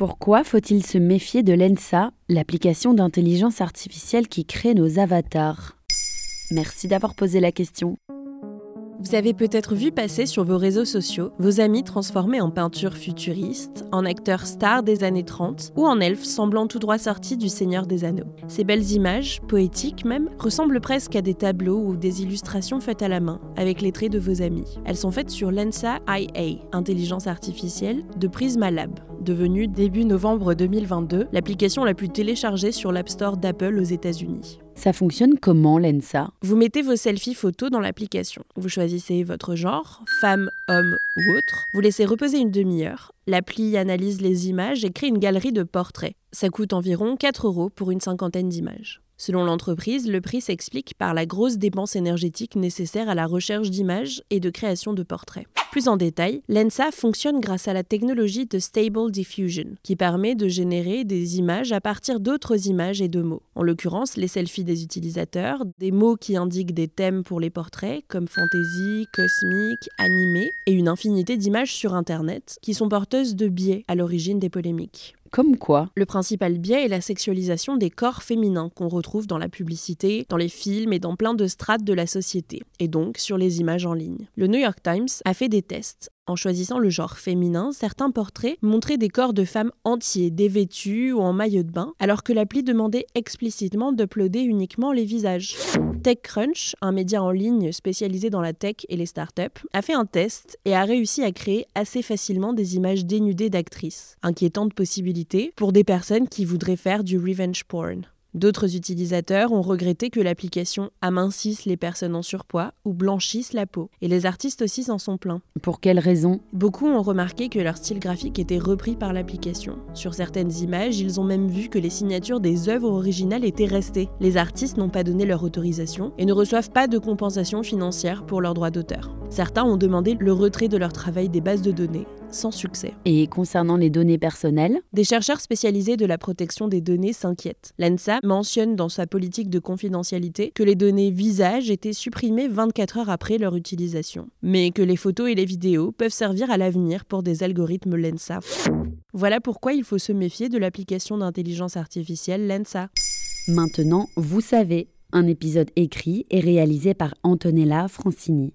Pourquoi faut-il se méfier de l'ENSA, l'application d'intelligence artificielle qui crée nos avatars? Merci d'avoir posé la question. Vous avez peut-être vu passer sur vos réseaux sociaux vos amis transformés en peintures futuristes, en acteurs stars des années 30 ou en elfes semblant tout droit sortis du Seigneur des Anneaux. Ces belles images, poétiques même, ressemblent presque à des tableaux ou des illustrations faites à la main, avec les traits de vos amis. Elles sont faites sur Lensa IA, intelligence artificielle, de Prisma Lab, devenue début novembre 2022 l'application la plus téléchargée sur l'App Store d'Apple aux États-Unis. Ça fonctionne comment l'ENSA? Vous mettez vos selfies photos dans l'application. Vous choisissez votre genre, femme, homme ou autre. Vous laissez reposer une demi-heure. L'appli analyse les images et crée une galerie de portraits. Ça coûte environ 4 euros pour une cinquantaine d'images. Selon l'entreprise, le prix s'explique par la grosse dépense énergétique nécessaire à la recherche d'images et de création de portraits. Plus en détail, l'ENSA fonctionne grâce à la technologie de Stable Diffusion, qui permet de générer des images à partir d'autres images et de mots. En l'occurrence, les selfies des utilisateurs, des mots qui indiquent des thèmes pour les portraits, comme fantasy, cosmique, animé, et une infinité d'images sur Internet, qui sont porteuses de biais à l'origine des polémiques. Comme quoi? Le principal biais est la sexualisation des corps féminins qu'on retrouve dans la publicité, dans les films et dans plein de strates de la société, et donc sur les images en ligne. Le New York Times a fait des tests. En choisissant le genre féminin, certains portraits montraient des corps de femmes entiers, dévêtus ou en maillot de bain, alors que l'appli demandait explicitement d'uploader uniquement les visages. TechCrunch, un média en ligne spécialisé dans la tech et les startups, a fait un test et a réussi à créer assez facilement des images dénudées d'actrices. Inquiétante possibilité pour des personnes qui voudraient faire du revenge porn. D'autres utilisateurs ont regretté que l'application amincisse les personnes en surpoids ou blanchisse la peau. Et les artistes aussi s'en sont plaints. Pour quelle raison? Beaucoup ont remarqué que leur style graphique était repris par l'application. Sur certaines images, ils ont même vu que les signatures des œuvres originales étaient restées. Les artistes n'ont pas donné leur autorisation et ne reçoivent pas de compensation financière pour leurs droits d'auteur. Certains ont demandé le retrait de leur travail des bases de données, sans succès. Et concernant les données personnelles? Des chercheurs spécialisés de la protection des données s'inquiètent. L'ANSA mentionne dans sa politique de confidentialité que les données visage étaient supprimées 24 heures après leur utilisation, mais que les photos et les vidéos peuvent servir à l'avenir pour des algorithmes LENSA. Voilà pourquoi il faut se méfier de l'application d'intelligence artificielle LENSA. Maintenant, vous savez, un épisode écrit et réalisé par Antonella Francini.